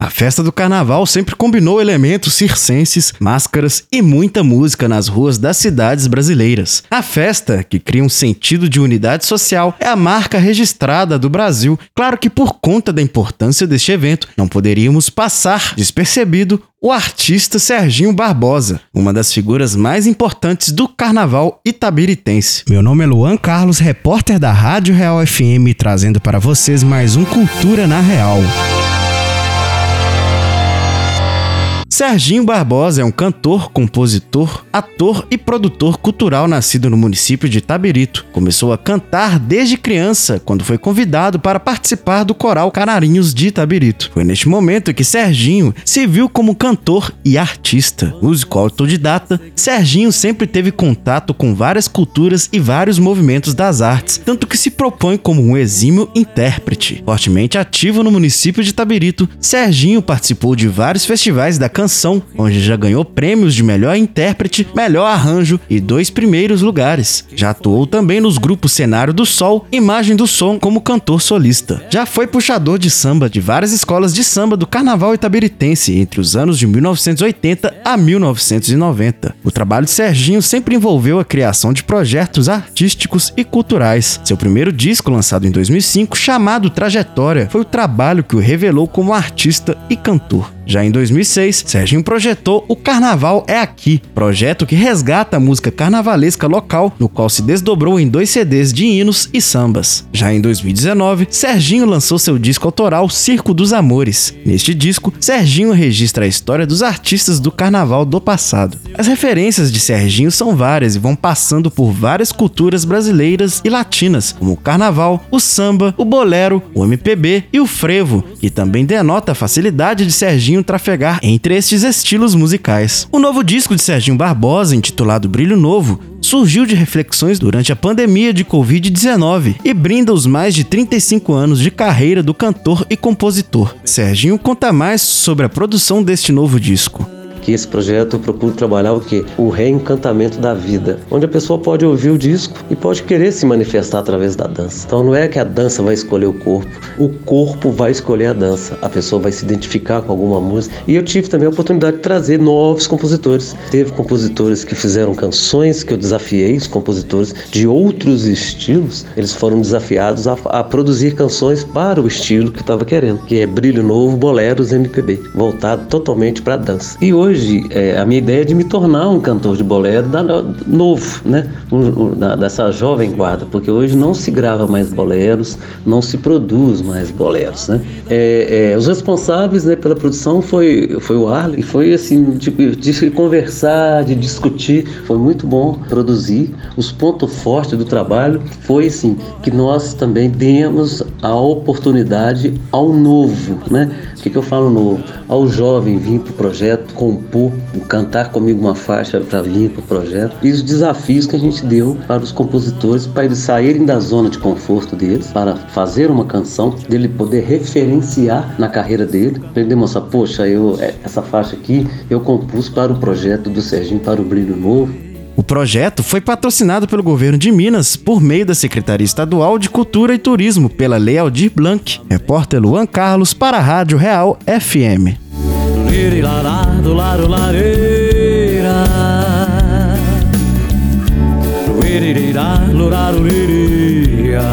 A festa do carnaval sempre combinou elementos circenses, máscaras e muita música nas ruas das cidades brasileiras. A festa, que cria um sentido de unidade social, é a marca registrada do Brasil. Claro que por conta da importância deste evento, não poderíamos passar despercebido o artista Serginho Barbosa, uma das figuras mais importantes do carnaval itabiritense. Meu nome é Luan Carlos, repórter da Rádio Real FM, trazendo para vocês mais um Cultura na Real. Serginho Barbosa é um cantor, compositor, ator e produtor cultural nascido no município de Tabirito. Começou a cantar desde criança, quando foi convidado para participar do coral Canarinhos de Tabirito. Foi neste momento que Serginho se viu como cantor e artista. Músico autodidata, Serginho sempre teve contato com várias culturas e vários movimentos das artes, tanto que se propõe como um exímio intérprete. Fortemente ativo no município de Tabirito, Serginho participou de vários festivais da canção canção, onde já ganhou prêmios de melhor intérprete, melhor arranjo e dois primeiros lugares. Já atuou também nos grupos Cenário do Sol, Imagem do Som como cantor solista. Já foi puxador de samba de várias escolas de samba do Carnaval Itabiritense entre os anos de 1980 a 1990. O trabalho de Serginho sempre envolveu a criação de projetos artísticos e culturais. Seu primeiro disco, lançado em 2005, chamado Trajetória, foi o trabalho que o revelou como artista e cantor. Já em 2006, Serginho projetou O Carnaval é Aqui, projeto que resgata a música carnavalesca local, no qual se desdobrou em dois CDs de hinos e sambas. Já em 2019, Serginho lançou seu disco autoral Circo dos Amores. Neste disco, Serginho registra a história dos artistas do carnaval do passado. As referências de Serginho são várias e vão passando por várias culturas brasileiras e latinas, como o carnaval, o samba, o bolero, o MPB e o frevo, que também denota a facilidade de Serginho trafegar entre estes estilos musicais. O novo disco de Serginho Barbosa, intitulado Brilho Novo, surgiu de reflexões durante a pandemia de Covid-19 e brinda os mais de 35 anos de carreira do cantor e compositor. Serginho conta mais sobre a produção deste novo disco que esse projeto eu procuro trabalhar o que? O reencantamento da vida, onde a pessoa pode ouvir o disco e pode querer se manifestar através da dança. Então não é que a dança vai escolher o corpo, o corpo vai escolher a dança. A pessoa vai se identificar com alguma música. E eu tive também a oportunidade de trazer novos compositores. Teve compositores que fizeram canções que eu desafiei, os compositores de outros estilos, eles foram desafiados a, a produzir canções para o estilo que estava querendo, que é Brilho Novo, Boleros MPB, voltado totalmente para a dança. E hoje hoje é, a minha ideia é de me tornar um cantor de bolero da, novo, né? Um, da, dessa jovem guarda, porque hoje não se grava mais boleros, não se produz mais boleros, né? É, é, os responsáveis né, pela produção foi, foi o Arlen, foi assim, tipo, de conversar, de discutir, foi muito bom produzir. Os pontos fortes do trabalho foi assim, que nós também demos a oportunidade ao novo, né? O que, que eu falo novo? Ao jovem vir para o projeto, compor, cantar comigo uma faixa para vir para o projeto. E os desafios que a gente deu para os compositores, para eles saírem da zona de conforto deles, para fazer uma canção, dele poder referenciar na carreira dele, para ele demonstrar, poxa, eu, é, essa faixa aqui eu compus para o projeto do Serginho, para o Brilho Novo. O projeto foi patrocinado pelo governo de Minas por meio da Secretaria Estadual de Cultura e Turismo pela Lei Aldir Blanc. Repórter Luan Carlos para a Rádio Real FM iri lará, do laro lareira. Iri lirá, lurá, luriria.